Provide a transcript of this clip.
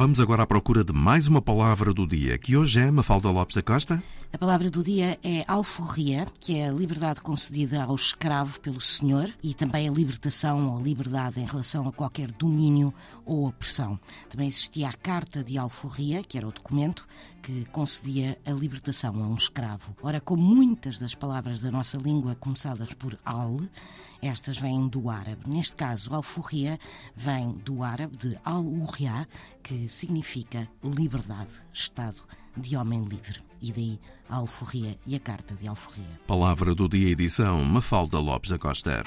Vamos agora à procura de mais uma palavra do dia, que hoje é Mafalda Lopes da Costa. A palavra do dia é alforria, que é a liberdade concedida ao escravo pelo senhor e também a libertação ou liberdade em relação a qualquer domínio ou opressão. Também existia a Carta de Alforria, que era o documento que concedia a libertação a um escravo. Ora, como muitas das palavras da nossa língua começadas por al, estas vêm do árabe. Neste caso, alforria vem do árabe de al-urria, que significa liberdade, estado de homem livre. E daí a alforria e a carta de alforria. Palavra do dia edição Mafalda Lopes da Costa.